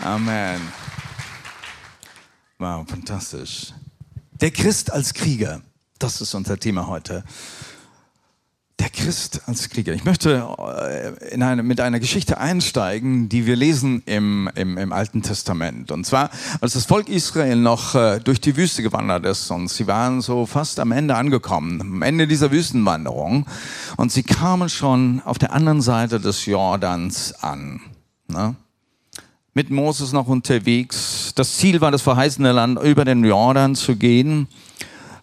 Amen. Wow, fantastisch. Der Christ als Krieger, das ist unser Thema heute. Der Christ als Krieger. Ich möchte äh, in eine, mit einer Geschichte einsteigen, die wir lesen im, im, im, Alten Testament. Und zwar, als das Volk Israel noch äh, durch die Wüste gewandert ist und sie waren so fast am Ende angekommen, am Ende dieser Wüstenwanderung. Und sie kamen schon auf der anderen Seite des Jordans an. Ne? Mit Moses noch unterwegs. Das Ziel war, das verheißene Land über den Jordan zu gehen.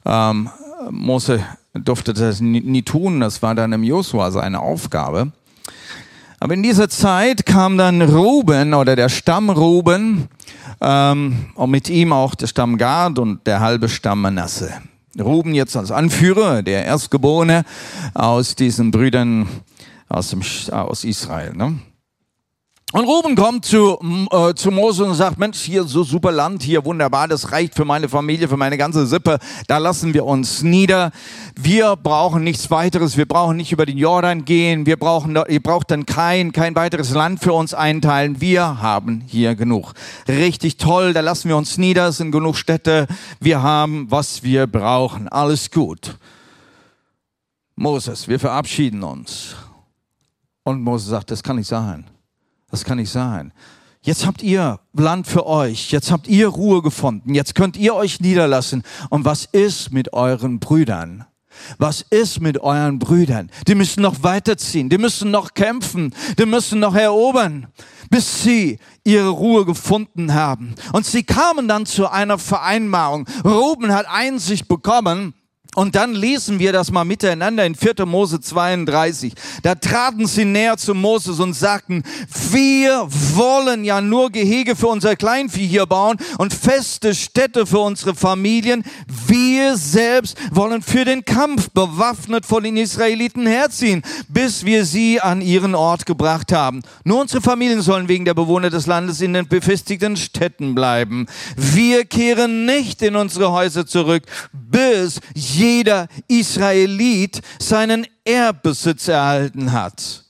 Ähm, Mose durfte das nie tun, das war dann im Josua seine Aufgabe. Aber in dieser Zeit kam dann Ruben oder der Stamm Ruben ähm, und mit ihm auch der Stamm Gad und der halbe Stamm Manasse. Ruben jetzt als Anführer, der Erstgeborene aus diesen Brüdern aus, dem, aus Israel. Ne? Und Ruben kommt zu, äh, zu Mose und sagt, Mensch, hier so super Land, hier wunderbar, das reicht für meine Familie, für meine ganze Sippe, da lassen wir uns nieder. Wir brauchen nichts weiteres, wir brauchen nicht über den Jordan gehen, wir brauchen, ihr braucht dann kein, kein weiteres Land für uns einteilen, wir haben hier genug. Richtig toll, da lassen wir uns nieder, es sind genug Städte, wir haben, was wir brauchen, alles gut. Moses, wir verabschieden uns. Und Mose sagt, das kann nicht sein. Das kann nicht sein. Jetzt habt ihr Land für euch. Jetzt habt ihr Ruhe gefunden. Jetzt könnt ihr euch niederlassen. Und was ist mit euren Brüdern? Was ist mit euren Brüdern? Die müssen noch weiterziehen. Die müssen noch kämpfen. Die müssen noch erobern, bis sie ihre Ruhe gefunden haben. Und sie kamen dann zu einer Vereinbarung. Ruben hat Einsicht bekommen, und dann lesen wir das mal miteinander in 4. Mose 32. Da traten sie näher zu Moses und sagten, wir wollen ja nur Gehege für unser Kleinvieh hier bauen und feste Städte für unsere Familien. Wir selbst wollen für den Kampf bewaffnet vor den Israeliten herziehen, bis wir sie an ihren Ort gebracht haben. Nur unsere Familien sollen wegen der Bewohner des Landes in den befestigten Städten bleiben. Wir kehren nicht in unsere Häuser zurück, bis jeder Israelit seinen Erbbesitz erhalten hat.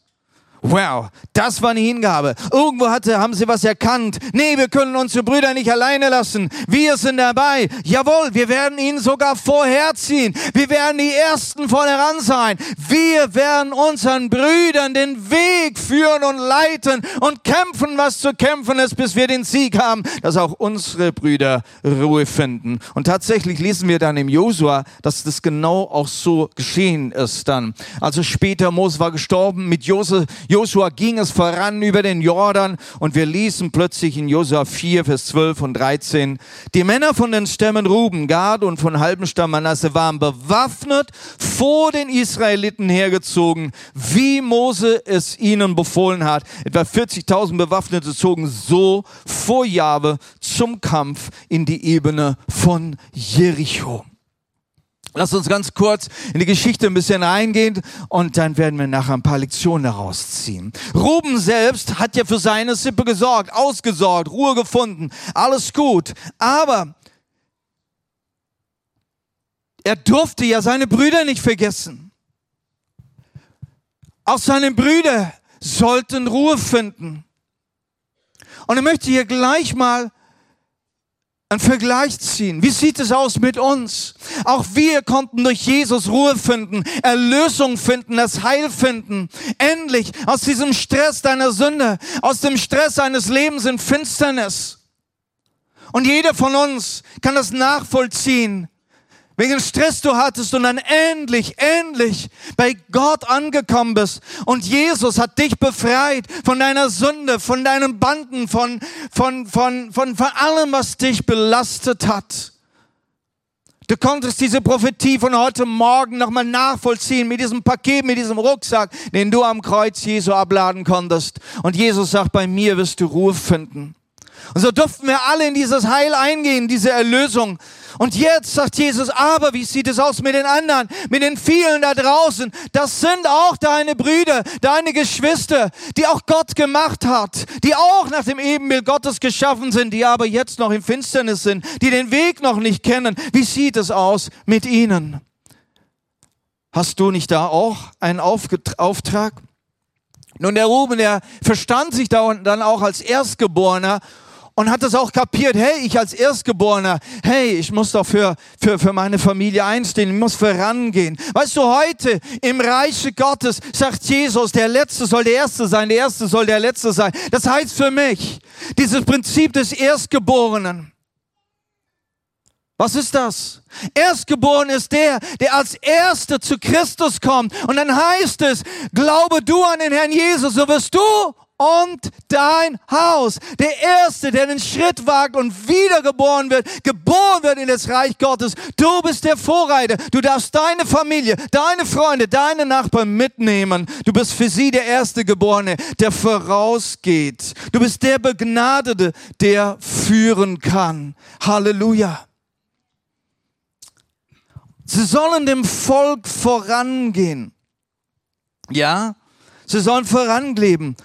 Wow, das war eine Hingabe. Irgendwo hatte, haben sie was erkannt. Nee, wir können unsere Brüder nicht alleine lassen. Wir sind dabei. Jawohl, wir werden ihnen sogar vorherziehen. Wir werden die Ersten vorheran sein. Wir werden unseren Brüdern den Weg führen und leiten und kämpfen, was zu kämpfen ist, bis wir den Sieg haben, dass auch unsere Brüder Ruhe finden. Und tatsächlich lesen wir dann im Josua, dass das genau auch so geschehen ist dann. Also später, Mose war gestorben, mit Josef Josua ging es voran über den Jordan und wir lesen plötzlich in Josua 4, Vers 12 und 13, die Männer von den Stämmen Ruben, Gad und von halben Stamm Manasse waren bewaffnet vor den Israeliten hergezogen, wie Mose es ihnen befohlen hat. Etwa 40.000 Bewaffnete zogen so vor Jahwe zum Kampf in die Ebene von Jericho. Lass uns ganz kurz in die Geschichte ein bisschen reingehen und dann werden wir nachher ein paar Lektionen daraus ziehen. Ruben selbst hat ja für seine Sippe gesorgt, ausgesorgt, Ruhe gefunden, alles gut. Aber er durfte ja seine Brüder nicht vergessen. Auch seine Brüder sollten Ruhe finden. Und ich möchte hier gleich mal einen Vergleich ziehen. Wie sieht es aus mit uns? Auch wir konnten durch Jesus Ruhe finden, Erlösung finden, das Heil finden. Endlich aus diesem Stress deiner Sünde, aus dem Stress deines Lebens in Finsternis. Und jeder von uns kann das nachvollziehen, welchen Stress du hattest und dann endlich, endlich bei Gott angekommen bist. Und Jesus hat dich befreit von deiner Sünde, von deinen Banden, von, von, von, von, von allem, was dich belastet hat. Du konntest diese Prophetie von heute Morgen nochmal nachvollziehen mit diesem Paket, mit diesem Rucksack, den du am Kreuz Jesu abladen konntest. Und Jesus sagt, bei mir wirst du Ruhe finden. Und so durften wir alle in dieses Heil eingehen, diese Erlösung. Und jetzt sagt Jesus, aber wie sieht es aus mit den anderen, mit den vielen da draußen? Das sind auch deine Brüder, deine Geschwister, die auch Gott gemacht hat, die auch nach dem Ebenbild Gottes geschaffen sind, die aber jetzt noch in Finsternis sind, die den Weg noch nicht kennen. Wie sieht es aus mit ihnen? Hast du nicht da auch einen Auftrag? Nun, der Ruben, der verstand sich da dann auch als Erstgeborener und hat es auch kapiert, hey, ich als Erstgeborener, hey, ich muss doch für, für, für meine Familie einstehen, ich muss vorangehen. Weißt du, heute im Reiche Gottes sagt Jesus, der Letzte soll der Erste sein, der Erste soll der Letzte sein. Das heißt für mich, dieses Prinzip des Erstgeborenen, was ist das? Erstgeboren ist der, der als Erster zu Christus kommt. Und dann heißt es, glaube du an den Herrn Jesus, so wirst du und dein Haus. Der Erste, der den Schritt wagt und wiedergeboren wird, geboren wird in das Reich Gottes. Du bist der Vorreiter. Du darfst deine Familie, deine Freunde, deine Nachbarn mitnehmen. Du bist für sie der Erste Geborene, der vorausgeht. Du bist der Begnadete, der führen kann. Halleluja. Sie sollen dem Volk vorangehen. Ja, sie sollen voranleben.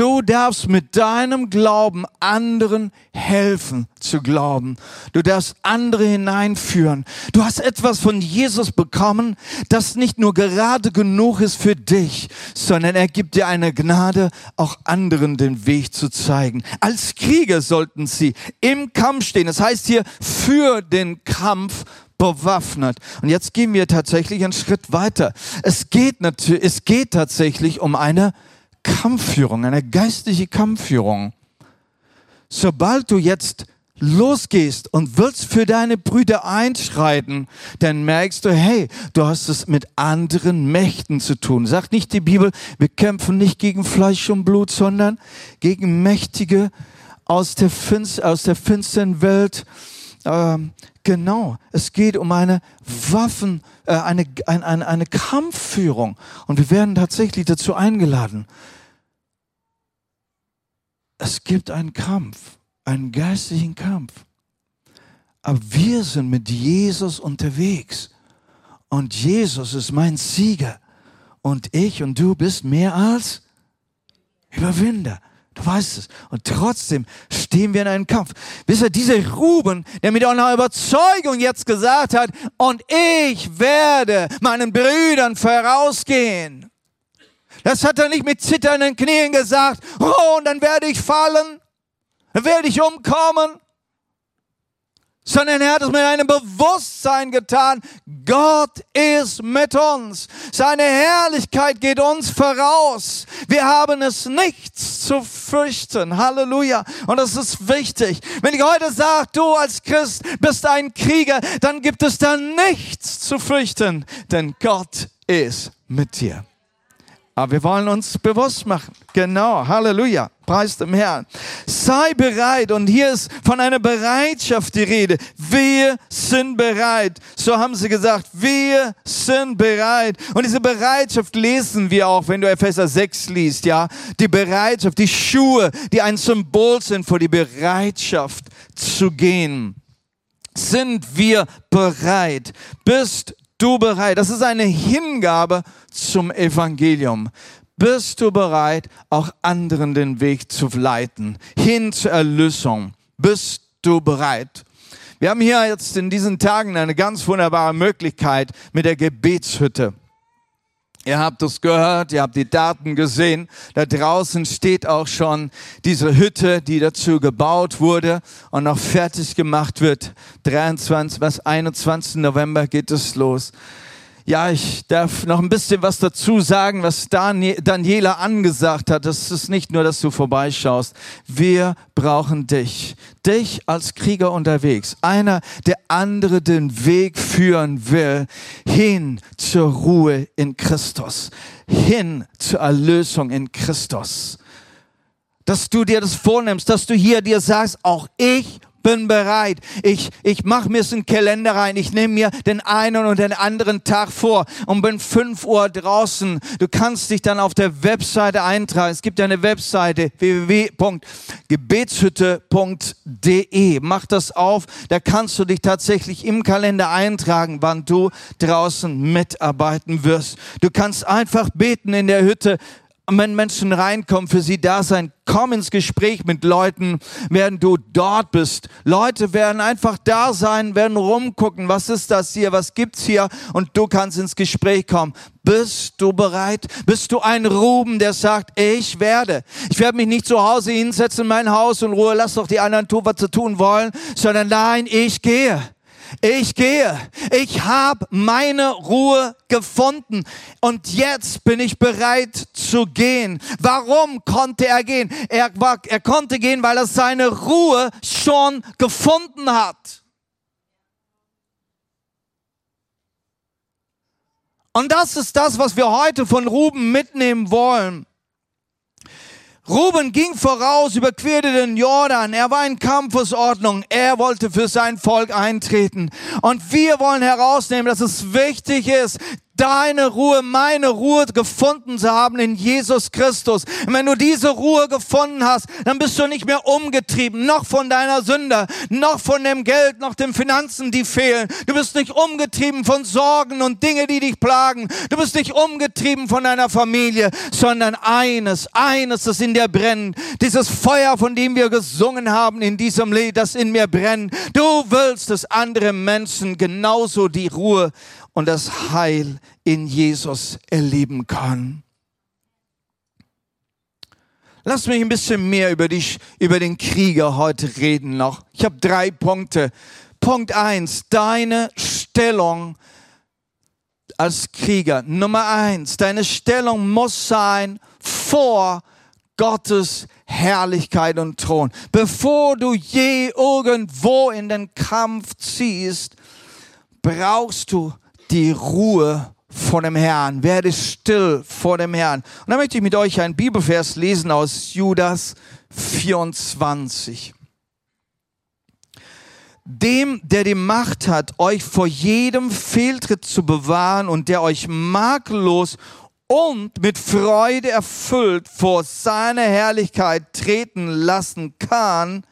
Du darfst mit deinem Glauben anderen helfen zu glauben. Du darfst andere hineinführen. Du hast etwas von Jesus bekommen, das nicht nur gerade genug ist für dich, sondern er gibt dir eine Gnade, auch anderen den Weg zu zeigen. Als Krieger sollten sie im Kampf stehen. Das heißt hier für den Kampf bewaffnet. Und jetzt gehen wir tatsächlich einen Schritt weiter. Es geht natürlich, es geht tatsächlich um eine Kampfführung, eine geistliche Kampfführung. Sobald du jetzt losgehst und willst für deine Brüder einschreiten, dann merkst du, hey, du hast es mit anderen Mächten zu tun. Sagt nicht die Bibel, wir kämpfen nicht gegen Fleisch und Blut, sondern gegen Mächtige aus der, Finst aus der finsteren Welt, ähm, Genau, es geht um eine Waffen, äh, eine, eine, eine, eine Kampfführung. Und wir werden tatsächlich dazu eingeladen. Es gibt einen Kampf, einen geistlichen Kampf. Aber wir sind mit Jesus unterwegs. Und Jesus ist mein Sieger. Und ich und du bist mehr als Überwinder. Du weißt es. Und trotzdem stehen wir in einem Kampf. Wisst ihr, dieser Ruben, der mit einer Überzeugung jetzt gesagt hat, und ich werde meinen Brüdern vorausgehen. Das hat er nicht mit zitternden Knien gesagt, oh, und dann werde ich fallen, dann werde ich umkommen sondern er hat es mit einem Bewusstsein getan, Gott ist mit uns. Seine Herrlichkeit geht uns voraus. Wir haben es nichts zu fürchten. Halleluja. Und das ist wichtig. Wenn ich heute sage, du als Christ bist ein Krieger, dann gibt es da nichts zu fürchten, denn Gott ist mit dir. Aber wir wollen uns bewusst machen. Genau, Halleluja, preis dem Herrn. Sei bereit und hier ist von einer Bereitschaft die Rede. Wir sind bereit. So haben sie gesagt, wir sind bereit. Und diese Bereitschaft lesen wir auch, wenn du Epheser 6 liest, ja. Die Bereitschaft, die Schuhe, die ein Symbol sind für die Bereitschaft zu gehen. Sind wir bereit? Bist du bereit? Das ist eine Hingabe zum Evangelium. Bist du bereit, auch anderen den Weg zu leiten, hin zur Erlösung? Bist du bereit? Wir haben hier jetzt in diesen Tagen eine ganz wunderbare Möglichkeit mit der Gebetshütte. Ihr habt es gehört, ihr habt die Daten gesehen. Da draußen steht auch schon diese Hütte, die dazu gebaut wurde und noch fertig gemacht wird. 23, was 21. November geht es los. Ja, ich darf noch ein bisschen was dazu sagen, was Daniela angesagt hat. Das ist nicht nur, dass du vorbeischaust. Wir brauchen dich. Dich als Krieger unterwegs. Einer, der andere den Weg führen will, hin zur Ruhe in Christus. Hin zur Erlösung in Christus. Dass du dir das vornimmst, dass du hier dir sagst, auch ich bin bereit. Ich, ich mache mir einen Kalender rein. Ich nehme mir den einen und den anderen Tag vor und bin fünf Uhr draußen. Du kannst dich dann auf der Webseite eintragen. Es gibt eine Webseite www.gebetshütte.de. Mach das auf. Da kannst du dich tatsächlich im Kalender eintragen, wann du draußen mitarbeiten wirst. Du kannst einfach beten in der Hütte wenn Menschen reinkommen, für sie da sein. Komm ins Gespräch mit Leuten, während du dort bist. Leute werden einfach da sein, werden rumgucken, was ist das hier, was gibt's hier und du kannst ins Gespräch kommen. Bist du bereit? Bist du ein Ruben, der sagt, ich werde. Ich werde mich nicht zu Hause hinsetzen in mein Haus und Ruhe, lass doch die anderen tun, was sie tun wollen, sondern nein, ich gehe. Ich gehe. Ich habe meine Ruhe gefunden. Und jetzt bin ich bereit zu gehen. Warum konnte er gehen? Er, war, er konnte gehen, weil er seine Ruhe schon gefunden hat. Und das ist das, was wir heute von Ruben mitnehmen wollen. Ruben ging voraus, überquerte den Jordan. Er war in Kampfesordnung. Er wollte für sein Volk eintreten. Und wir wollen herausnehmen, dass es wichtig ist, deine Ruhe, meine Ruhe gefunden zu haben in Jesus Christus. Und wenn du diese Ruhe gefunden hast, dann bist du nicht mehr umgetrieben, noch von deiner Sünde, noch von dem Geld, noch den Finanzen, die fehlen. Du bist nicht umgetrieben von Sorgen und Dinge, die dich plagen. Du bist nicht umgetrieben von deiner Familie, sondern eines, eines, das in dir brennt. Dieses Feuer, von dem wir gesungen haben in diesem Lied, das in mir brennt. Du willst, dass andere Menschen genauso die Ruhe und das Heil in Jesus erleben kann. Lass mich ein bisschen mehr über, dich, über den Krieger heute reden noch. Ich habe drei Punkte. Punkt eins: deine Stellung als Krieger. Nummer eins: deine Stellung muss sein vor Gottes Herrlichkeit und Thron. Bevor du je irgendwo in den Kampf ziehst, brauchst du die Ruhe vor dem Herrn. Werde still vor dem Herrn. Und da möchte ich mit euch einen Bibelvers lesen aus Judas 24. Dem, der die Macht hat, euch vor jedem Fehltritt zu bewahren und der euch makellos und mit Freude erfüllt vor seine Herrlichkeit treten lassen kann,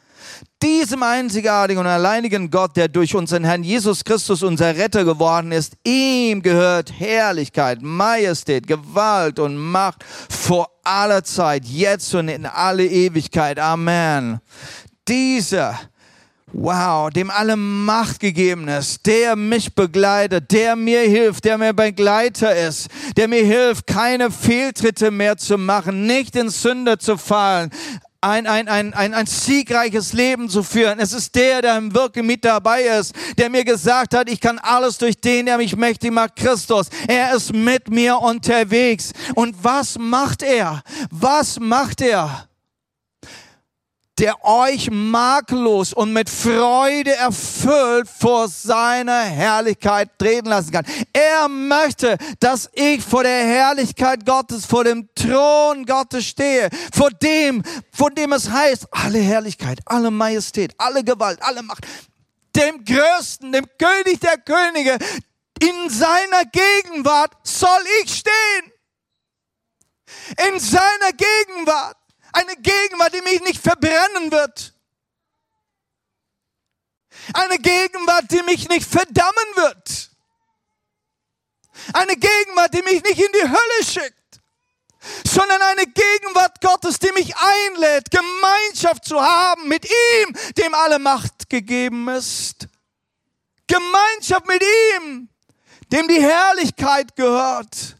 diesem einzigartigen und alleinigen Gott, der durch unseren Herrn Jesus Christus unser Retter geworden ist, ihm gehört Herrlichkeit, Majestät, Gewalt und Macht vor aller Zeit, jetzt und in alle Ewigkeit. Amen. Dieser Wow, dem alle Macht gegeben ist, der mich begleitet, der mir hilft, der mir Begleiter ist, der mir hilft, keine Fehltritte mehr zu machen, nicht in Sünde zu fallen, ein, ein, ein, ein, ein siegreiches Leben zu führen. Es ist der, der im Wirken mit dabei ist, der mir gesagt hat, ich kann alles durch den, der mich mächtig macht, Christus. Er ist mit mir unterwegs. Und was macht er? Was macht er? Der euch makellos und mit Freude erfüllt vor seiner Herrlichkeit treten lassen kann. Er möchte, dass ich vor der Herrlichkeit Gottes, vor dem Thron Gottes stehe, vor dem, vor dem es heißt, alle Herrlichkeit, alle Majestät, alle Gewalt, alle Macht, dem Größten, dem König der Könige, in seiner Gegenwart soll ich stehen. In seiner Gegenwart. Eine Gegenwart, die mich nicht verbrennen wird. Eine Gegenwart, die mich nicht verdammen wird. Eine Gegenwart, die mich nicht in die Hölle schickt, sondern eine Gegenwart Gottes, die mich einlädt, Gemeinschaft zu haben mit ihm, dem alle Macht gegeben ist. Gemeinschaft mit ihm, dem die Herrlichkeit gehört.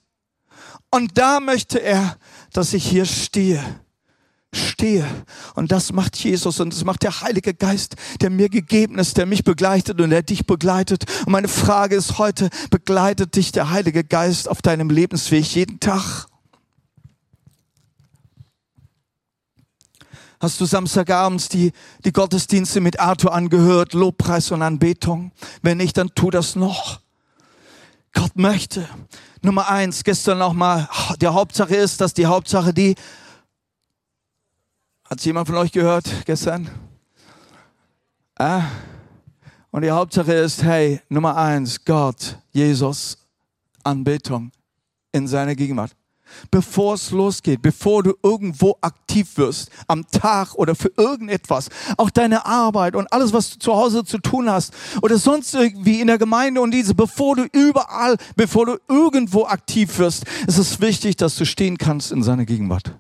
Und da möchte er, dass ich hier stehe stehe. Und das macht Jesus und das macht der Heilige Geist, der mir gegeben ist, der mich begleitet und der dich begleitet. Und meine Frage ist heute, begleitet dich der Heilige Geist auf deinem Lebensweg jeden Tag? Hast du Samstagabends die, die Gottesdienste mit Arthur angehört, Lobpreis und Anbetung? Wenn nicht, dann tu das noch. Gott möchte. Nummer eins, gestern nochmal, die Hauptsache ist, dass die Hauptsache die hat jemand von euch gehört gestern? Ah. Und die Hauptsache ist, hey, Nummer eins, Gott, Jesus, Anbetung in seiner Gegenwart. bevor es losgeht, bevor du irgendwo aktiv wirst, am Tag oder für irgendetwas, auch deine Arbeit und alles, was du zu Hause zu tun hast oder sonst irgendwie in der Gemeinde und diese, bevor du überall, bevor du irgendwo aktiv wirst, ist es wichtig, dass du stehen kannst in seiner Gegenwart.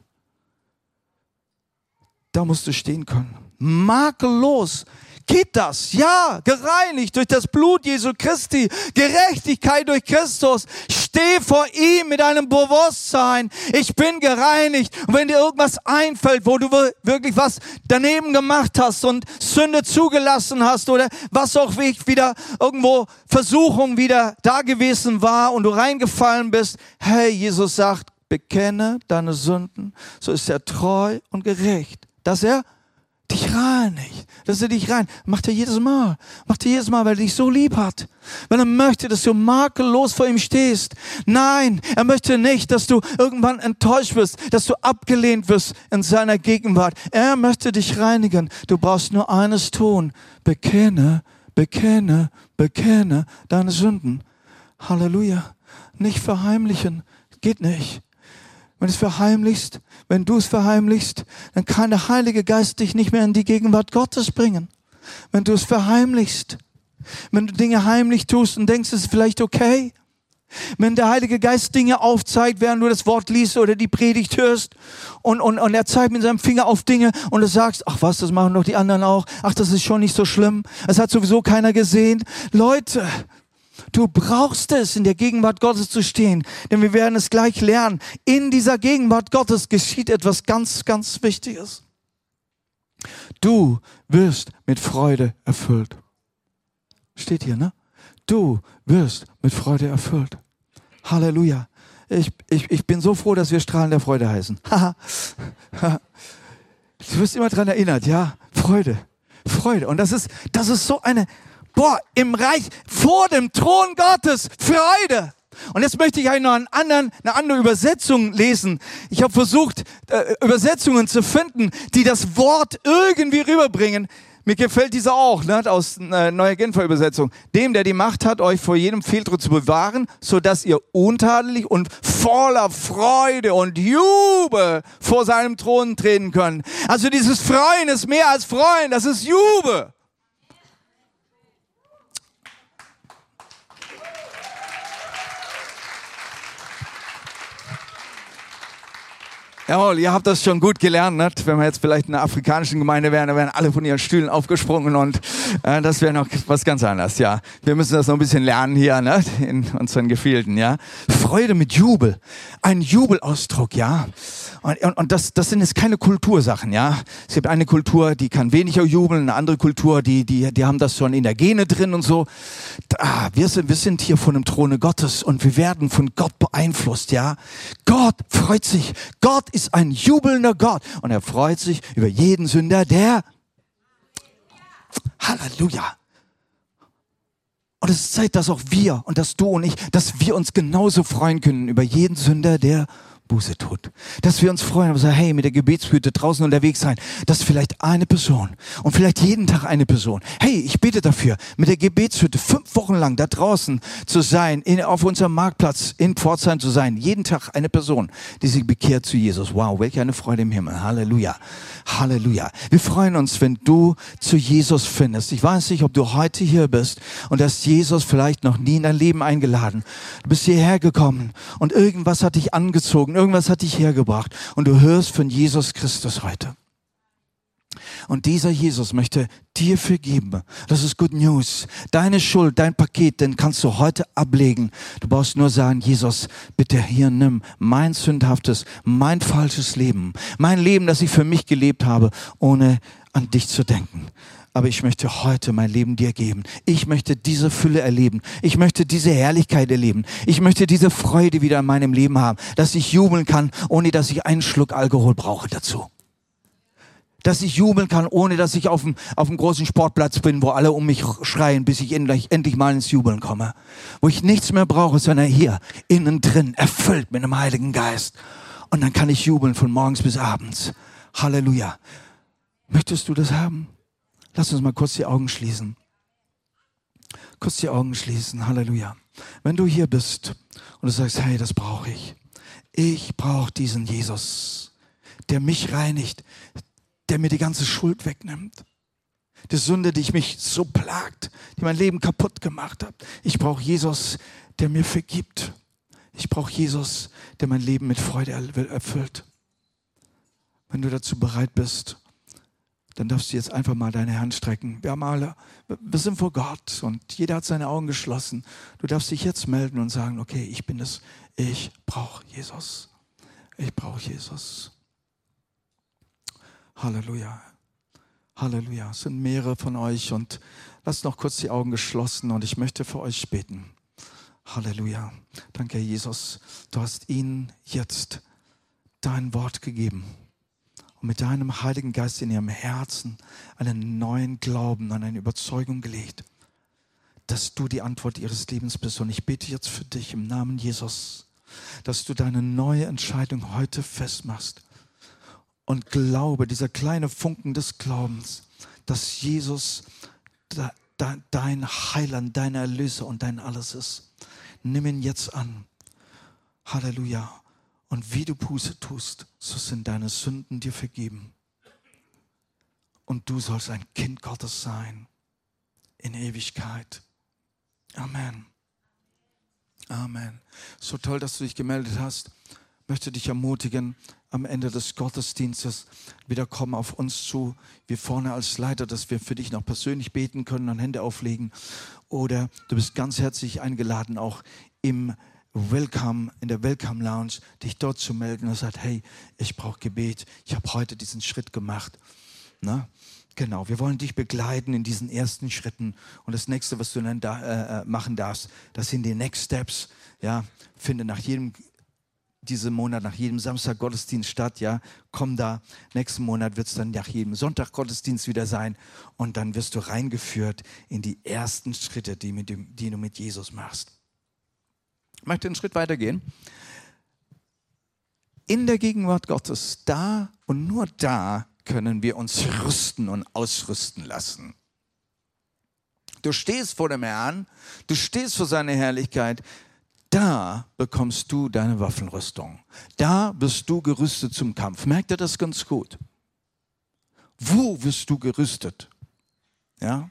Da musst du stehen können. Makellos geht das. Ja, gereinigt durch das Blut Jesu Christi, Gerechtigkeit durch Christus. Steh vor ihm mit einem Bewusstsein. Ich bin gereinigt. Und wenn dir irgendwas einfällt, wo du wirklich was daneben gemacht hast und Sünde zugelassen hast oder was auch wieder irgendwo Versuchung wieder da gewesen war und du reingefallen bist, hey, Jesus sagt, bekenne deine Sünden, so ist er treu und gerecht, dass er dich reinigt, dass er dich rein, macht er jedes Mal, macht er jedes Mal, weil er dich so lieb hat, weil er möchte, dass du makellos vor ihm stehst. Nein, er möchte nicht, dass du irgendwann enttäuscht wirst, dass du abgelehnt wirst in seiner Gegenwart. Er möchte dich reinigen. Du brauchst nur eines tun. Bekenne, bekenne, bekenne deine Sünden. Halleluja. Nicht verheimlichen. Geht nicht. Wenn du es verheimlichst, wenn du es verheimlichst, dann kann der Heilige Geist dich nicht mehr in die Gegenwart Gottes bringen. Wenn du es verheimlichst, wenn du Dinge heimlich tust und denkst, es ist vielleicht okay, wenn der Heilige Geist Dinge aufzeigt, während du das Wort liest oder die Predigt hörst und, und, und er zeigt mit seinem Finger auf Dinge und du sagst, ach was, das machen doch die anderen auch, ach, das ist schon nicht so schlimm, es hat sowieso keiner gesehen. Leute, Du brauchst es, in der Gegenwart Gottes zu stehen, denn wir werden es gleich lernen. In dieser Gegenwart Gottes geschieht etwas ganz, ganz Wichtiges. Du wirst mit Freude erfüllt. Steht hier, ne? Du wirst mit Freude erfüllt. Halleluja. Ich, ich, ich bin so froh, dass wir Strahlen der Freude heißen. du wirst immer dran erinnert, ja? Freude. Freude. Und das ist, das ist so eine, boah, im Reich vor dem Thron Gottes Freude. Und jetzt möchte ich euch noch einen anderen, eine andere Übersetzung lesen. Ich habe versucht, äh, Übersetzungen zu finden, die das Wort irgendwie rüberbringen. Mir gefällt dieser auch, ne, aus äh, Neuer Genfer Übersetzung. Dem, der die Macht hat, euch vor jedem Fehltritt zu bewahren, so dass ihr untadelig und voller Freude und Jubel vor seinem Thron treten könnt. Also dieses Freuen ist mehr als Freuen, das ist Jubel. Jawohl, ihr habt das schon gut gelernt. Ne? Wenn wir jetzt vielleicht in einer afrikanischen Gemeinde wären, dann wären alle von ihren Stühlen aufgesprungen und äh, das wäre noch was ganz anderes. Ja, wir müssen das noch ein bisschen lernen hier ne? in unseren Gefilden. Ja, Freude mit Jubel, ein Jubelausdruck. Ja, und, und, und das, das sind jetzt keine Kultursachen. Ja, es gibt eine Kultur, die kann weniger jubeln, eine andere Kultur, die, die, die haben das schon in der Gene drin und so. Ah, wir sind, wir sind hier von dem Throne Gottes und wir werden von Gott beeinflusst. Ja, Gott freut sich. Gott ist ist ein jubelnder Gott und er freut sich über jeden Sünder, der Halleluja. Und es ist Zeit, dass auch wir und dass du und ich, dass wir uns genauso freuen können über jeden Sünder, der Buße tut. Dass wir uns freuen und sagen, hey, mit der Gebetshüte draußen unterwegs sein, dass vielleicht eine Person und vielleicht jeden Tag eine Person, hey, ich bete dafür, mit der Gebetshütte fünf Wochen lang da draußen zu sein, in, auf unserem Marktplatz in Pforzheim zu sein, jeden Tag eine Person, die sich bekehrt zu Jesus. Wow, welche eine Freude im Himmel. Halleluja. Halleluja. Wir freuen uns, wenn du zu Jesus findest. Ich weiß nicht, ob du heute hier bist und hast Jesus vielleicht noch nie in dein Leben eingeladen. Du bist hierher gekommen und irgendwas hat dich angezogen irgendwas hat dich hergebracht und du hörst von Jesus Christus heute. Und dieser Jesus möchte dir vergeben. Das ist Good News. Deine Schuld, dein Paket, den kannst du heute ablegen. Du brauchst nur sagen, Jesus, bitte hier nimm mein sündhaftes, mein falsches Leben, mein Leben, das ich für mich gelebt habe, ohne an dich zu denken aber ich möchte heute mein Leben dir geben. Ich möchte diese Fülle erleben. Ich möchte diese Herrlichkeit erleben. Ich möchte diese Freude wieder in meinem Leben haben, dass ich jubeln kann, ohne dass ich einen Schluck Alkohol brauche dazu. Dass ich jubeln kann, ohne dass ich auf dem, auf dem großen Sportplatz bin, wo alle um mich schreien, bis ich endlich, endlich mal ins Jubeln komme. Wo ich nichts mehr brauche, sondern hier, innen drin, erfüllt mit dem Heiligen Geist. Und dann kann ich jubeln von morgens bis abends. Halleluja. Möchtest du das haben? Lass uns mal kurz die Augen schließen. Kurz die Augen schließen. Halleluja. Wenn du hier bist und du sagst, hey, das brauche ich. Ich brauche diesen Jesus, der mich reinigt, der mir die ganze Schuld wegnimmt. Die Sünde, die ich mich so plagt, die mein Leben kaputt gemacht hat. Ich brauche Jesus, der mir vergibt. Ich brauche Jesus, der mein Leben mit Freude erfüllt. Wenn du dazu bereit bist, dann darfst du jetzt einfach mal deine Hand strecken. Wir haben alle, wir sind vor Gott und jeder hat seine Augen geschlossen. Du darfst dich jetzt melden und sagen, okay, ich bin es, ich brauche Jesus. Ich brauche Jesus. Halleluja. Halleluja. Es sind mehrere von euch und lasst noch kurz die Augen geschlossen und ich möchte für euch beten. Halleluja. Danke, Jesus. Du hast ihnen jetzt dein Wort gegeben und mit deinem Heiligen Geist in ihrem Herzen einen neuen Glauben, an eine Überzeugung gelegt, dass du die Antwort ihres Lebens bist. Und ich bete jetzt für dich im Namen Jesus, dass du deine neue Entscheidung heute festmachst und glaube, dieser kleine Funken des Glaubens, dass Jesus dein Heiland, dein Erlöser und dein Alles ist. Nimm ihn jetzt an. Halleluja. Und wie du Buße tust, so sind deine Sünden dir vergeben. Und du sollst ein Kind Gottes sein in Ewigkeit. Amen. Amen. So toll, dass du dich gemeldet hast. Möchte dich ermutigen, am Ende des Gottesdienstes wieder kommen auf uns zu, wir vorne als Leiter, dass wir für dich noch persönlich beten können und Hände auflegen. Oder du bist ganz herzlich eingeladen, auch im Welcome, in der Welcome Lounge, dich dort zu melden und sagt, hey, ich brauche Gebet, ich habe heute diesen Schritt gemacht. Na? Genau, wir wollen dich begleiten in diesen ersten Schritten. Und das nächste, was du dann da, äh, äh machen darfst, das sind die Next Steps. Ja, finde nach jedem diesen Monat nach jedem Samstag Gottesdienst statt, ja, komm da. Nächsten Monat wird es dann nach jedem Sonntag Gottesdienst wieder sein und dann wirst du reingeführt in die ersten Schritte, die, mit dem, die du mit Jesus machst. Ich möchte einen Schritt weitergehen. In der Gegenwart Gottes, da und nur da können wir uns rüsten und ausrüsten lassen. Du stehst vor dem Herrn, du stehst vor seiner Herrlichkeit, da bekommst du deine Waffenrüstung. Da bist du gerüstet zum Kampf. Merkt ihr das ganz gut? Wo wirst du gerüstet? Ja?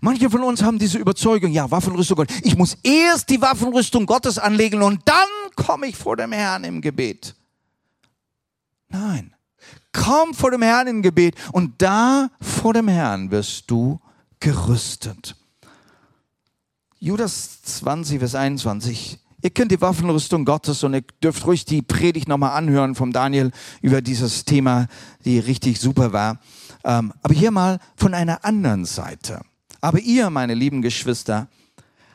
Manche von uns haben diese Überzeugung, ja, Waffenrüstung Gott. Ich muss erst die Waffenrüstung Gottes anlegen und dann komme ich vor dem Herrn im Gebet. Nein. Komm vor dem Herrn im Gebet und da vor dem Herrn wirst du gerüstet. Judas 20, Vers 21. Ihr kennt die Waffenrüstung Gottes und ihr dürft ruhig die Predigt nochmal anhören vom Daniel über dieses Thema, die richtig super war. Ähm, aber hier mal von einer anderen Seite. Aber ihr, meine lieben Geschwister,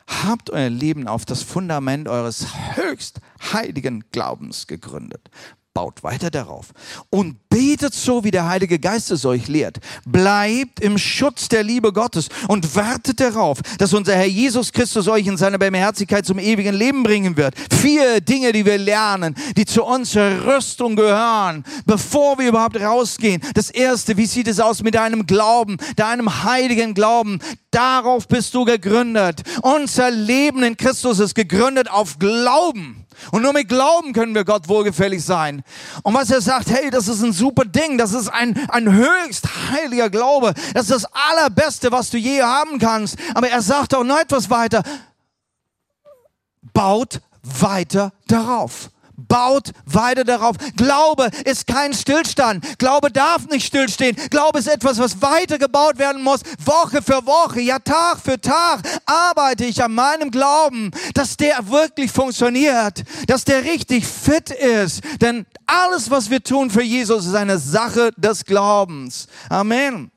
habt euer Leben auf das Fundament eures höchst heiligen Glaubens gegründet baut weiter darauf und betet so, wie der Heilige Geist es euch lehrt. Bleibt im Schutz der Liebe Gottes und wartet darauf, dass unser Herr Jesus Christus euch in seiner Barmherzigkeit zum ewigen Leben bringen wird. Vier Dinge, die wir lernen, die zu unserer Rüstung gehören, bevor wir überhaupt rausgehen. Das erste, wie sieht es aus mit deinem Glauben, deinem heiligen Glauben? Darauf bist du gegründet. Unser Leben in Christus ist gegründet auf Glauben. Und nur mit Glauben können wir Gott wohlgefällig sein. Und was er sagt, hey, das ist ein super Ding, das ist ein, ein höchst heiliger Glaube, das ist das Allerbeste, was du je haben kannst. Aber er sagt auch noch etwas weiter, baut weiter darauf baut weiter darauf. Glaube ist kein Stillstand. Glaube darf nicht stillstehen. Glaube ist etwas, was weitergebaut werden muss. Woche für Woche, ja Tag für Tag arbeite ich an meinem Glauben, dass der wirklich funktioniert, dass der richtig fit ist. Denn alles, was wir tun für Jesus, ist eine Sache des Glaubens. Amen.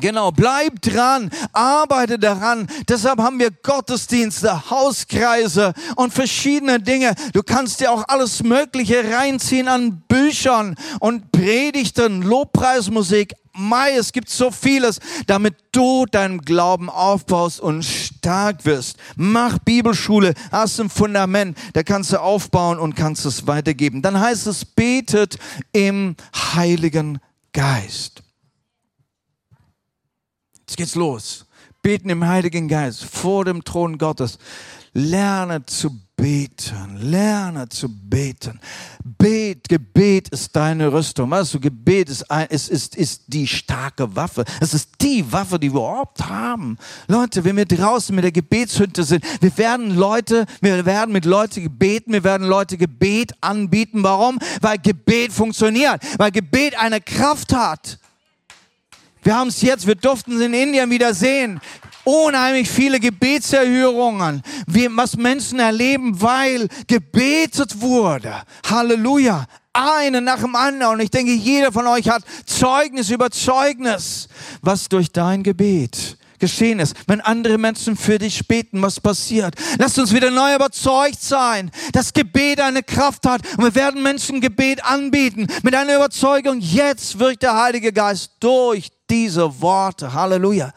Genau, bleib dran, arbeite daran. Deshalb haben wir Gottesdienste, Hauskreise und verschiedene Dinge. Du kannst dir auch alles Mögliche reinziehen an Büchern und Predigten, Lobpreismusik. Mai, es gibt so vieles, damit du deinen Glauben aufbaust und stark wirst. Mach Bibelschule, hast ein Fundament, da kannst du aufbauen und kannst es weitergeben. Dann heißt es, betet im Heiligen Geist. Jetzt geht's los. Beten im Heiligen Geist vor dem Thron Gottes. Lerne zu beten. Lerne zu beten. Bet, Gebet ist deine Rüstung. Weißt du, Gebet ist, ist, ist, ist die starke Waffe. Es ist die Waffe, die wir überhaupt haben. Leute, wenn wir draußen mit der Gebetshütte sind, wir werden Leute, wir werden mit Leuten beten, wir werden Leute Gebet anbieten. Warum? Weil Gebet funktioniert, weil Gebet eine Kraft hat. Wir haben es jetzt, wir durften es in Indien wieder sehen unheimlich viele Gebetserhörungen, wie, was Menschen erleben, weil gebetet wurde. Halleluja. Eine nach dem anderen. Und ich denke, jeder von euch hat Zeugnis über Zeugnis, was durch dein Gebet geschehen ist. Wenn andere Menschen für dich beten, was passiert? Lasst uns wieder neu überzeugt sein, dass Gebet eine Kraft hat. Und wir werden Menschen Gebet anbieten mit einer Überzeugung. Jetzt wirkt der Heilige Geist durch diese Worte. Halleluja.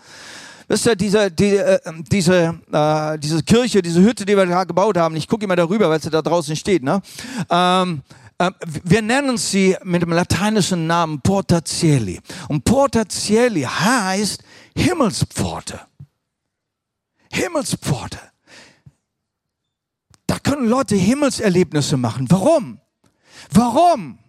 Wisst ihr, diese, die, äh, diese, äh, diese Kirche, diese Hütte, die wir da gebaut haben, ich gucke immer darüber, weil sie da draußen steht, ne? Ähm, äh, wir nennen sie mit dem lateinischen Namen Porta Cieli. Und Porta Cieli heißt Himmelspforte. Himmelspforte. Da können Leute Himmelserlebnisse machen. Warum? Warum?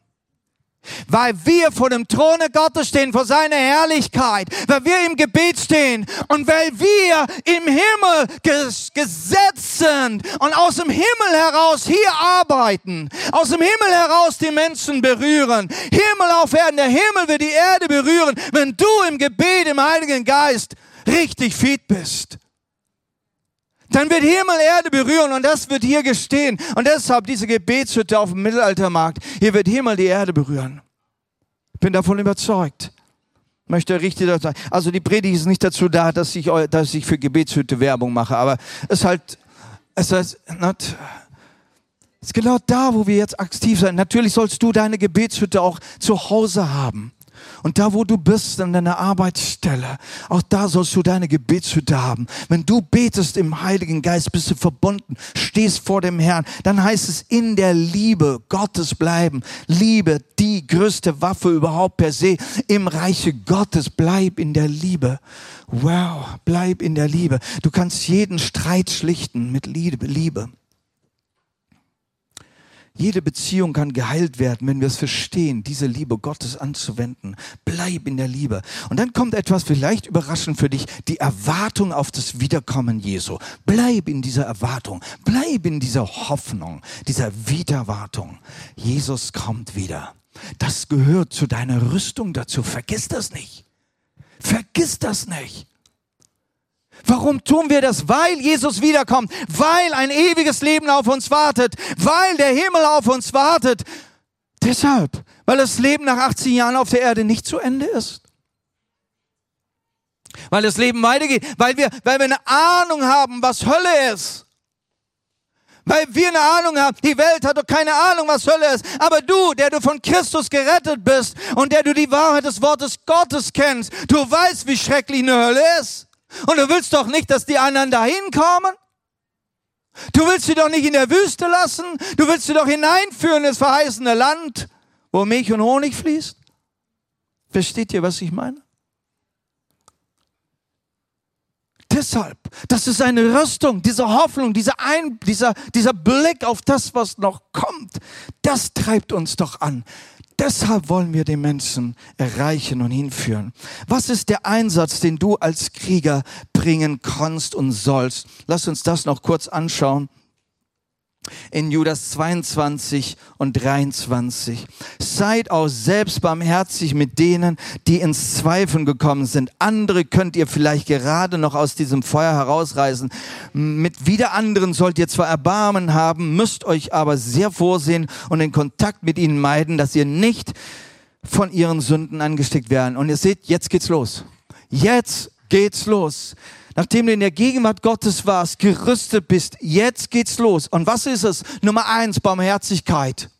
Weil wir vor dem Throne Gottes stehen, vor seiner Herrlichkeit, weil wir im Gebet stehen und weil wir im Himmel gesetzt sind und aus dem Himmel heraus hier arbeiten, aus dem Himmel heraus die Menschen berühren. Himmel auf Erden, der Himmel wird die Erde berühren, wenn du im Gebet im Heiligen Geist richtig fit bist. Dann wird Himmel Erde berühren und das wird hier gestehen. Und deshalb diese Gebetshütte auf dem Mittelaltermarkt. Hier wird Himmel die Erde berühren. Ich bin davon überzeugt. Möchte richtig sagen. Also die Predigt ist nicht dazu da, dass ich, dass ich für Gebetshütte Werbung mache, aber es ist halt, es ist, not, es ist genau da, wo wir jetzt aktiv sind. Natürlich sollst du deine Gebetshütte auch zu Hause haben. Und da, wo du bist, an deiner Arbeitsstelle, auch da sollst du deine Gebetshütte haben. Wenn du betest im Heiligen Geist, bist du verbunden, stehst vor dem Herrn, dann heißt es in der Liebe Gottes bleiben. Liebe, die größte Waffe überhaupt per se im Reiche Gottes. Bleib in der Liebe. Wow, bleib in der Liebe. Du kannst jeden Streit schlichten mit Liebe. Liebe. Jede Beziehung kann geheilt werden, wenn wir es verstehen, diese Liebe Gottes anzuwenden. Bleib in der Liebe. Und dann kommt etwas vielleicht überraschend für dich, die Erwartung auf das Wiederkommen Jesu. Bleib in dieser Erwartung. Bleib in dieser Hoffnung, dieser Wiederwartung. Jesus kommt wieder. Das gehört zu deiner Rüstung dazu. Vergiss das nicht. Vergiss das nicht. Warum tun wir das? Weil Jesus wiederkommt, weil ein ewiges Leben auf uns wartet, weil der Himmel auf uns wartet. Deshalb, weil das Leben nach 18 Jahren auf der Erde nicht zu Ende ist. Weil das Leben weitergeht, weil wir, weil wir eine Ahnung haben, was Hölle ist. Weil wir eine Ahnung haben, die Welt hat doch keine Ahnung, was Hölle ist. Aber du, der du von Christus gerettet bist und der du die Wahrheit des Wortes Gottes kennst, du weißt, wie schrecklich eine Hölle ist. Und du willst doch nicht, dass die anderen dahin kommen? Du willst sie doch nicht in der Wüste lassen? Du willst sie doch hineinführen ins verheißene Land, wo Milch und Honig fließt? Versteht ihr, was ich meine? Deshalb, das ist eine Rüstung, diese Hoffnung, dieser, Ein, dieser, dieser Blick auf das, was noch kommt, das treibt uns doch an. Deshalb wollen wir den Menschen erreichen und hinführen. Was ist der Einsatz, den du als Krieger bringen kannst und sollst? Lass uns das noch kurz anschauen in Judas 22 und 23. Seid auch selbst barmherzig mit denen, die ins Zweifeln gekommen sind. Andere könnt ihr vielleicht gerade noch aus diesem Feuer herausreißen. Mit wieder anderen sollt ihr zwar Erbarmen haben, müsst euch aber sehr vorsehen und den Kontakt mit ihnen meiden, dass ihr nicht von ihren Sünden angesteckt werden. Und ihr seht, jetzt geht's los. Jetzt geht's los nachdem du in der Gegenwart Gottes warst, gerüstet bist, jetzt geht's los. Und was ist es? Nummer eins, Barmherzigkeit.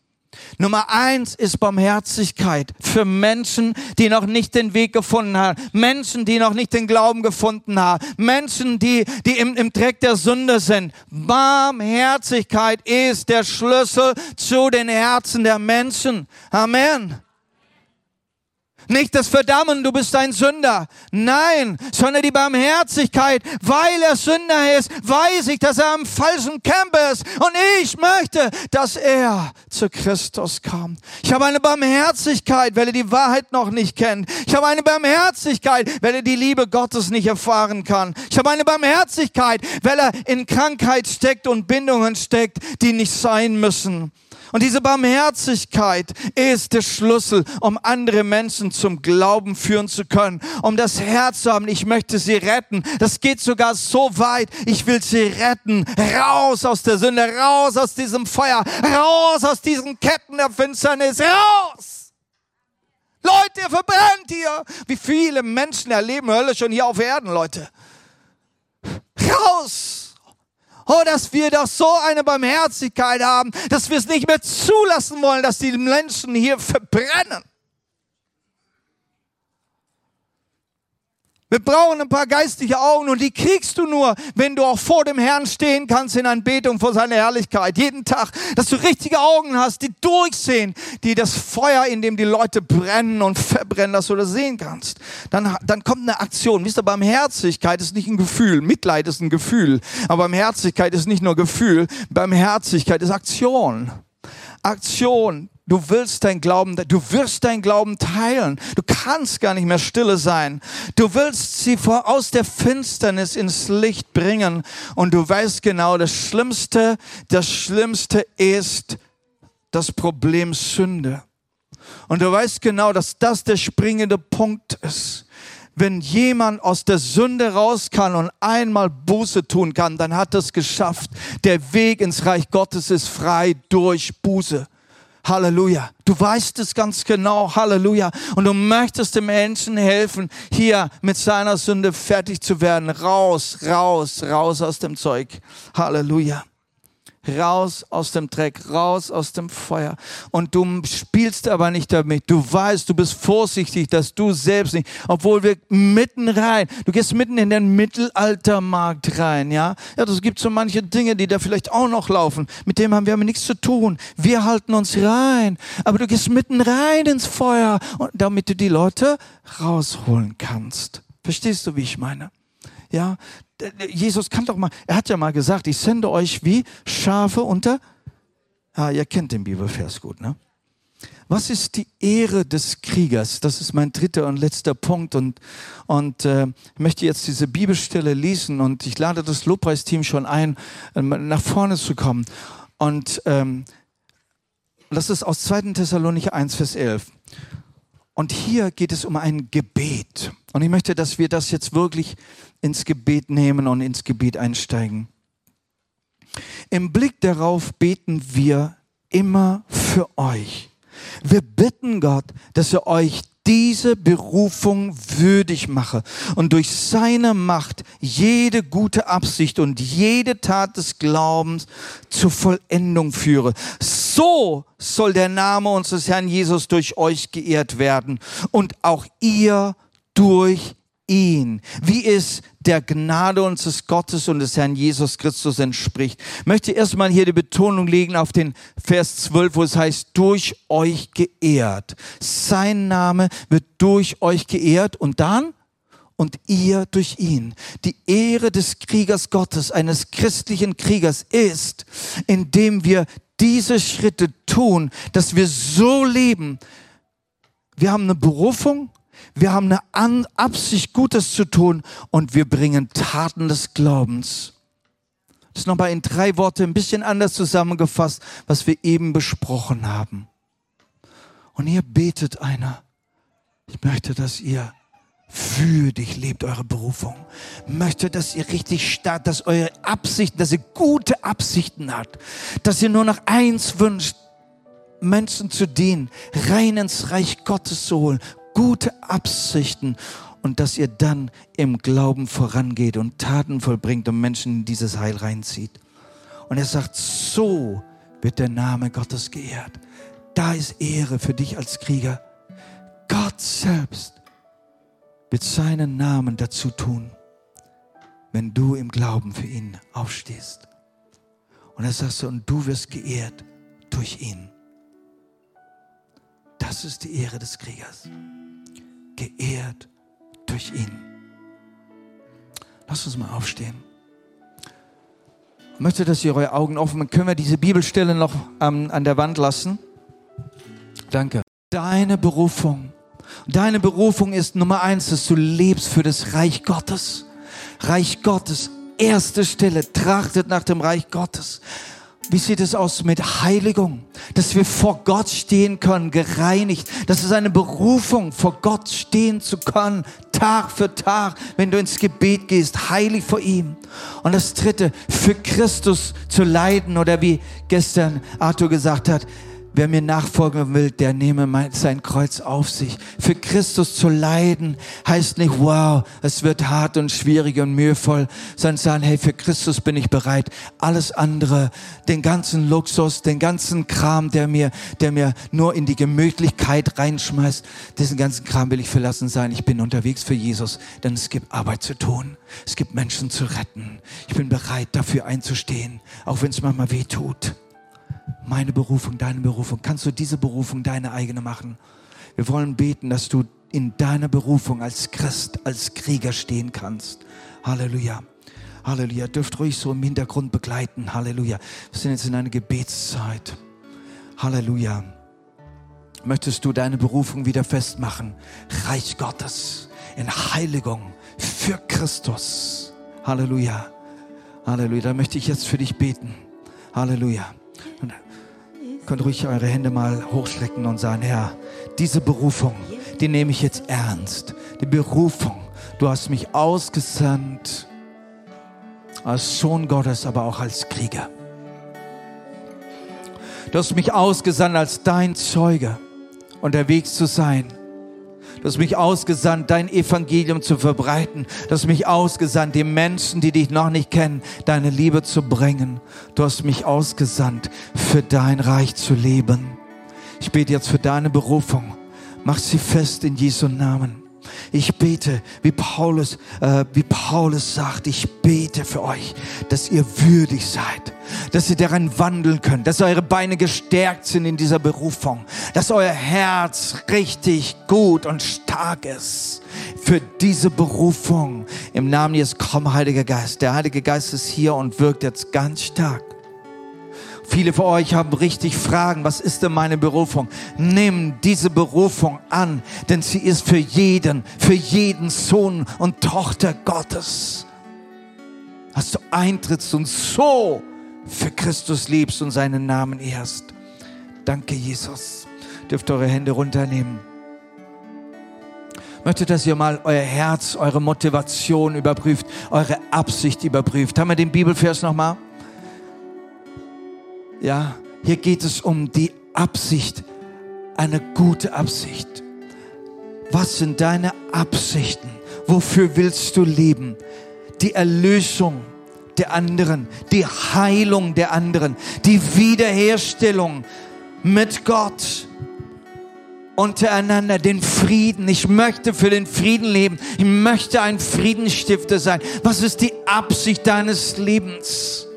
Nummer eins ist Barmherzigkeit für Menschen, die noch nicht den Weg gefunden haben, Menschen, die noch nicht den Glauben gefunden haben, Menschen, die, die im, im Dreck der Sünde sind. Barmherzigkeit ist der Schlüssel zu den Herzen der Menschen. Amen. Nicht das Verdammen, du bist ein Sünder. Nein, sondern die Barmherzigkeit, weil er Sünder ist, weiß ich, dass er am falschen Camp ist. Und ich möchte, dass er zu Christus kommt. Ich habe eine Barmherzigkeit, weil er die Wahrheit noch nicht kennt. Ich habe eine Barmherzigkeit, weil er die Liebe Gottes nicht erfahren kann. Ich habe eine Barmherzigkeit, weil er in Krankheit steckt und Bindungen steckt, die nicht sein müssen. Und diese Barmherzigkeit ist der Schlüssel, um andere Menschen zum Glauben führen zu können, um das Herz zu haben. Ich möchte sie retten. Das geht sogar so weit. Ich will sie retten. Raus aus der Sünde, raus aus diesem Feuer, raus aus diesen Ketten der Finsternis, raus! Leute, ihr verbrennt hier. Wie viele Menschen erleben Hölle schon hier auf Erden, Leute? Raus! Oh, dass wir doch so eine Barmherzigkeit haben, dass wir es nicht mehr zulassen wollen, dass die Menschen hier verbrennen. Wir brauchen ein paar geistliche Augen und die kriegst du nur, wenn du auch vor dem Herrn stehen kannst in Anbetung vor seiner Herrlichkeit. Jeden Tag, dass du richtige Augen hast, die durchsehen, die das Feuer, in dem die Leute brennen und verbrennen, dass du das sehen kannst. Dann, dann kommt eine Aktion. Wisst ihr, Barmherzigkeit ist nicht ein Gefühl. Mitleid ist ein Gefühl. Aber Barmherzigkeit ist nicht nur Gefühl. Barmherzigkeit ist Aktion. Aktion. Du willst dein Glauben, du wirst dein Glauben teilen. Du kannst gar nicht mehr stille sein. Du willst sie vor, aus der Finsternis ins Licht bringen. Und du weißt genau, das Schlimmste, das Schlimmste ist das Problem Sünde. Und du weißt genau, dass das der springende Punkt ist. Wenn jemand aus der Sünde raus kann und einmal Buße tun kann, dann hat es geschafft. Der Weg ins Reich Gottes ist frei durch Buße. Halleluja. Du weißt es ganz genau. Halleluja. Und du möchtest dem Menschen helfen, hier mit seiner Sünde fertig zu werden. Raus, raus, raus aus dem Zeug. Halleluja raus aus dem Dreck, raus aus dem Feuer. Und du spielst aber nicht damit. Du weißt, du bist vorsichtig, dass du selbst nicht, obwohl wir mitten rein, du gehst mitten in den Mittelaltermarkt rein, ja. Ja, das gibt so manche Dinge, die da vielleicht auch noch laufen. Mit dem haben wir aber nichts zu tun. Wir halten uns rein. Aber du gehst mitten rein ins Feuer, damit du die Leute rausholen kannst. Verstehst du, wie ich meine? Ja, Jesus kann doch mal, er hat ja mal gesagt, ich sende euch wie Schafe unter. Ah, ihr kennt den Bibelvers gut, ne? Was ist die Ehre des Kriegers? Das ist mein dritter und letzter Punkt und, und äh, ich möchte jetzt diese Bibelstelle lesen und ich lade das Lobpreisteam schon ein, äh, nach vorne zu kommen. Und ähm, das ist aus 2. Thessalonicher 1, Vers 11. Und hier geht es um ein Gebet. Und ich möchte, dass wir das jetzt wirklich ins Gebet nehmen und ins Gebet einsteigen. Im Blick darauf beten wir immer für euch. Wir bitten Gott, dass er euch diese Berufung würdig mache und durch seine Macht jede gute Absicht und jede Tat des Glaubens zur Vollendung führe. So soll der Name unseres Herrn Jesus durch euch geehrt werden und auch ihr durch ihn, wie es der Gnade unseres Gottes und des Herrn Jesus Christus entspricht. Ich möchte erstmal hier die Betonung legen auf den Vers 12, wo es heißt, durch euch geehrt. Sein Name wird durch euch geehrt und dann und ihr durch ihn. Die Ehre des Kriegers Gottes, eines christlichen Kriegers ist, indem wir diese Schritte tun, dass wir so leben. Wir haben eine Berufung, wir haben eine Absicht, Gutes zu tun und wir bringen Taten des Glaubens. Das ist nochmal in drei Worte ein bisschen anders zusammengefasst, was wir eben besprochen haben. Und hier betet einer. Ich möchte, dass ihr würdig lebt eure Berufung. Möchte, dass ihr richtig stark, dass eure Absichten, dass ihr gute Absichten habt, dass ihr nur noch eins wünscht, Menschen zu dienen, rein ins Reich Gottes zu holen, gute Absichten und dass ihr dann im Glauben vorangeht und Taten vollbringt und Menschen in dieses Heil reinzieht. Und er sagt, so wird der Name Gottes geehrt. Da ist Ehre für dich als Krieger. Gott selbst wird seinen Namen dazu tun, wenn du im Glauben für ihn aufstehst. Und er sagt so, und du wirst geehrt durch ihn. Das ist die Ehre des Kriegers. Geehrt durch ihn. Lass uns mal aufstehen. Ich möchte, dass ihr eure Augen offen habt. Können wir diese Bibelstelle noch ähm, an der Wand lassen? Danke. Deine Berufung. Deine Berufung ist Nummer eins, dass du lebst für das Reich Gottes. Reich Gottes, erste Stelle, trachtet nach dem Reich Gottes. Wie sieht es aus mit Heiligung? Dass wir vor Gott stehen können, gereinigt. Das ist eine Berufung, vor Gott stehen zu können, Tag für Tag, wenn du ins Gebet gehst, heilig vor ihm. Und das dritte, für Christus zu leiden oder wie gestern Arthur gesagt hat, Wer mir nachfolgen will, der nehme sein Kreuz auf sich. Für Christus zu leiden heißt nicht, wow, es wird hart und schwierig und mühevoll, sondern sagen, hey, für Christus bin ich bereit. Alles andere, den ganzen Luxus, den ganzen Kram, der mir, der mir nur in die Gemütlichkeit reinschmeißt, diesen ganzen Kram will ich verlassen sein. Ich bin unterwegs für Jesus, denn es gibt Arbeit zu tun. Es gibt Menschen zu retten. Ich bin bereit, dafür einzustehen, auch wenn es manchmal weh tut meine Berufung, deine Berufung. Kannst du diese Berufung deine eigene machen? Wir wollen beten, dass du in deiner Berufung als Christ, als Krieger stehen kannst. Halleluja. Halleluja. Dürft ruhig so im Hintergrund begleiten. Halleluja. Wir sind jetzt in einer Gebetszeit. Halleluja. Möchtest du deine Berufung wieder festmachen? Reich Gottes in Heiligung für Christus. Halleluja. Halleluja. Da möchte ich jetzt für dich beten. Halleluja. Und könnt ruhig eure Hände mal hochstrecken und sagen, Herr, diese Berufung, die nehme ich jetzt ernst. Die Berufung, du hast mich ausgesandt als Sohn Gottes, aber auch als Krieger. Du hast mich ausgesandt als dein Zeuge, unterwegs zu sein Du hast mich ausgesandt, dein Evangelium zu verbreiten. Du hast mich ausgesandt, die Menschen, die dich noch nicht kennen, deine Liebe zu bringen. Du hast mich ausgesandt, für dein Reich zu leben. Ich bete jetzt für deine Berufung. Mach sie fest in Jesu Namen. Ich bete, wie Paulus, äh, wie Paulus sagt, ich bete für euch, dass ihr würdig seid, dass ihr daran wandeln könnt, dass eure Beine gestärkt sind in dieser Berufung, dass euer Herz richtig gut und stark ist für diese Berufung. Im Namen Jesu, komm, Heiliger Geist. Der Heilige Geist ist hier und wirkt jetzt ganz stark. Viele von euch haben richtig Fragen, was ist denn meine Berufung? Nimm diese Berufung an, denn sie ist für jeden, für jeden Sohn und Tochter Gottes. Dass du eintrittst und so für Christus liebst und seinen Namen ehrst. Danke, Jesus. Dürft eure Hände runternehmen. Möchte, dass ihr mal euer Herz, eure Motivation überprüft, eure Absicht überprüft. Haben wir den Bibelvers nochmal? Ja, hier geht es um die Absicht, eine gute Absicht. Was sind deine Absichten? Wofür willst du leben? Die Erlösung der anderen, die Heilung der anderen, die Wiederherstellung mit Gott untereinander, den Frieden. Ich möchte für den Frieden leben. Ich möchte ein Friedensstifter sein. Was ist die Absicht deines Lebens?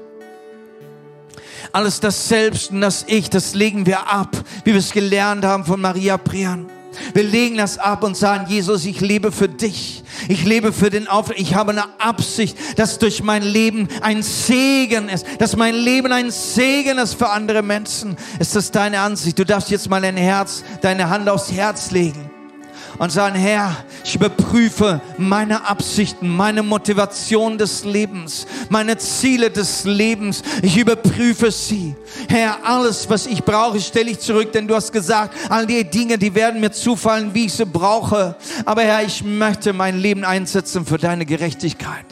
Alles das Selbst und das Ich, das legen wir ab, wie wir es gelernt haben von Maria Prian. Wir legen das ab und sagen, Jesus, ich lebe für dich. Ich lebe für den Auftrag. Ich habe eine Absicht, dass durch mein Leben ein Segen ist, dass mein Leben ein Segen ist für andere Menschen. Ist das deine Ansicht? Du darfst jetzt mal dein Herz, deine Hand aufs Herz legen und sagen, Herr, ich überprüfe meine Absichten, meine Motivation des Lebens, meine Ziele des Lebens. Ich überprüfe sie. Herr, alles, was ich brauche, stelle ich zurück, denn du hast gesagt, all die Dinge, die werden mir zufallen, wie ich sie brauche. Aber Herr, ich möchte mein Leben einsetzen für deine Gerechtigkeit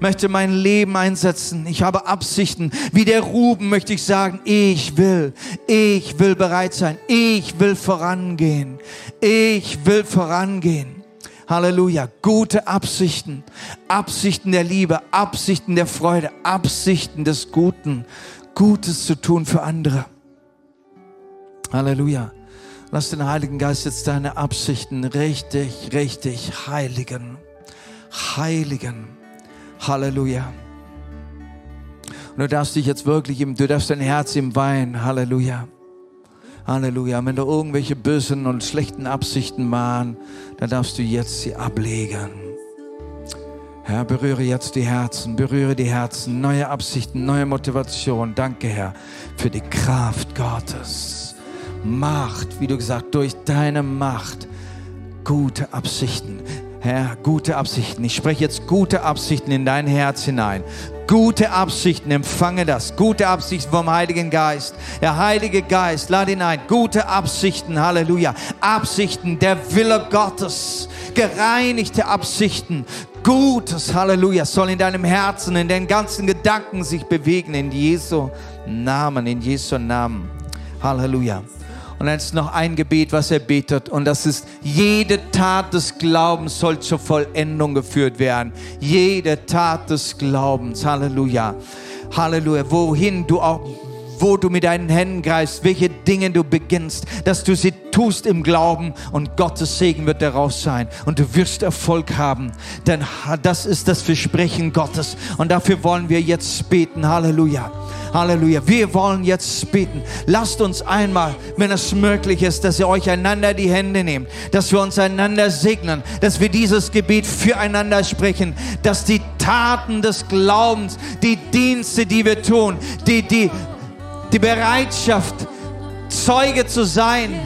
möchte mein Leben einsetzen. Ich habe Absichten. Wie der Ruben möchte ich sagen, ich will, ich will bereit sein. Ich will vorangehen. Ich will vorangehen. Halleluja. Gute Absichten. Absichten der Liebe, Absichten der Freude, Absichten des Guten. Gutes zu tun für andere. Halleluja. Lass den Heiligen Geist jetzt deine Absichten richtig, richtig heiligen. Heiligen. Halleluja. Und du darfst dich jetzt wirklich, im, du darfst dein Herz ihm weihen. Halleluja. Halleluja. Wenn da irgendwelche bösen und schlechten Absichten waren, dann darfst du jetzt sie ablegen. Herr, berühre jetzt die Herzen, berühre die Herzen, neue Absichten, neue Motivation. Danke, Herr, für die Kraft Gottes. Macht, wie du gesagt, durch deine Macht gute Absichten. Herr, gute Absichten. Ich spreche jetzt gute Absichten in dein Herz hinein. Gute Absichten, empfange das. Gute Absichten vom Heiligen Geist. Der Heilige Geist, lade ihn ein. Gute Absichten, Halleluja. Absichten, der Wille Gottes. Gereinigte Absichten. Gutes, Halleluja, soll in deinem Herzen, in den ganzen Gedanken sich bewegen. In Jesu Namen, in Jesu Namen. Halleluja. Und dann ist noch ein Gebet, was er betet. Und das ist, jede Tat des Glaubens soll zur Vollendung geführt werden. Jede Tat des Glaubens. Halleluja. Halleluja. Wohin du auch wo du mit deinen Händen greifst, welche Dinge du beginnst, dass du sie tust im Glauben und Gottes Segen wird daraus sein und du wirst Erfolg haben, denn das ist das Versprechen Gottes und dafür wollen wir jetzt beten. Halleluja. Halleluja. Wir wollen jetzt beten. Lasst uns einmal, wenn es möglich ist, dass ihr euch einander die Hände nehmt, dass wir uns einander segnen, dass wir dieses Gebet füreinander sprechen, dass die Taten des Glaubens, die Dienste, die wir tun, die, die, die Bereitschaft, Zeuge zu sein,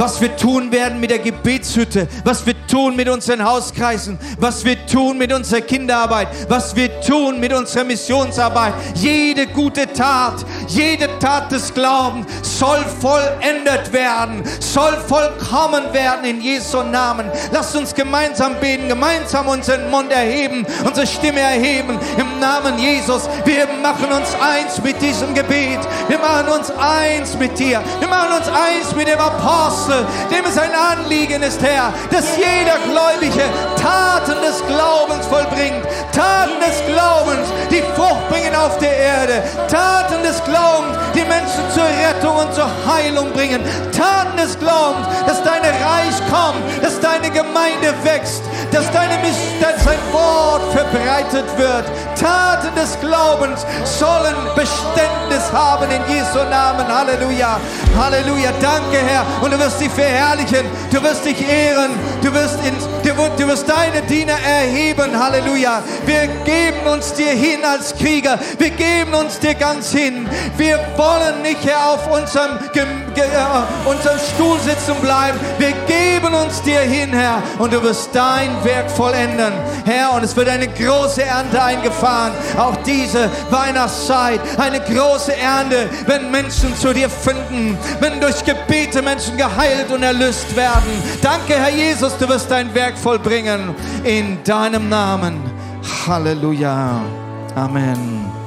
was wir tun werden mit der Gebetshütte, was wir tun mit unseren Hauskreisen, was wir tun mit unserer Kinderarbeit, was wir tun mit unserer Missionsarbeit. Jede gute Tat, jede Tat des Glaubens soll vollendet werden, soll vollkommen werden in Jesu Namen. Lasst uns gemeinsam beten, gemeinsam unseren Mund erheben, unsere Stimme erheben im Namen Jesus. Wir machen uns eins mit diesem Gebet. Wir machen uns eins mit dir. Wir machen uns eins mit dem Apostel. Apostel, dem es ein Anliegen ist, Herr, dass jeder Gläubige Taten des Glaubens vollbringt. Taten des Glaubens, die Frucht bringen auf der Erde. Taten des Glaubens, die Menschen zur Rettung und zur Heilung bringen. Taten des Glaubens, dass deine Reich kommt, dass deine Gemeinde wächst, dass, deine, dass dein Wort verbreitet wird. Taten des Glaubens sollen Beständnis haben in Jesu Namen. Halleluja. Halleluja. Danke, Herr. Und du wirst dich verherrlichen, du wirst dich ehren, du wirst, in, du, du wirst deine Diener erheben. Halleluja. Wir geben uns dir hin als Krieger, wir geben uns dir ganz hin. Wir wollen nicht, Herr, auf unserem, äh, unserem Stuhl sitzen bleiben. Wir geben uns dir hin, Herr, und du wirst dein Werk vollenden, Herr. Und es wird eine große Ernte eingefahren, auch diese Weihnachtszeit, eine große Ernte, wenn Menschen zu dir finden, wenn durch Gebete Menschen geheilt und erlöst werden. Danke, Herr Jesus, du wirst dein Werk vollbringen in deinem Namen. Halleluja. Amen.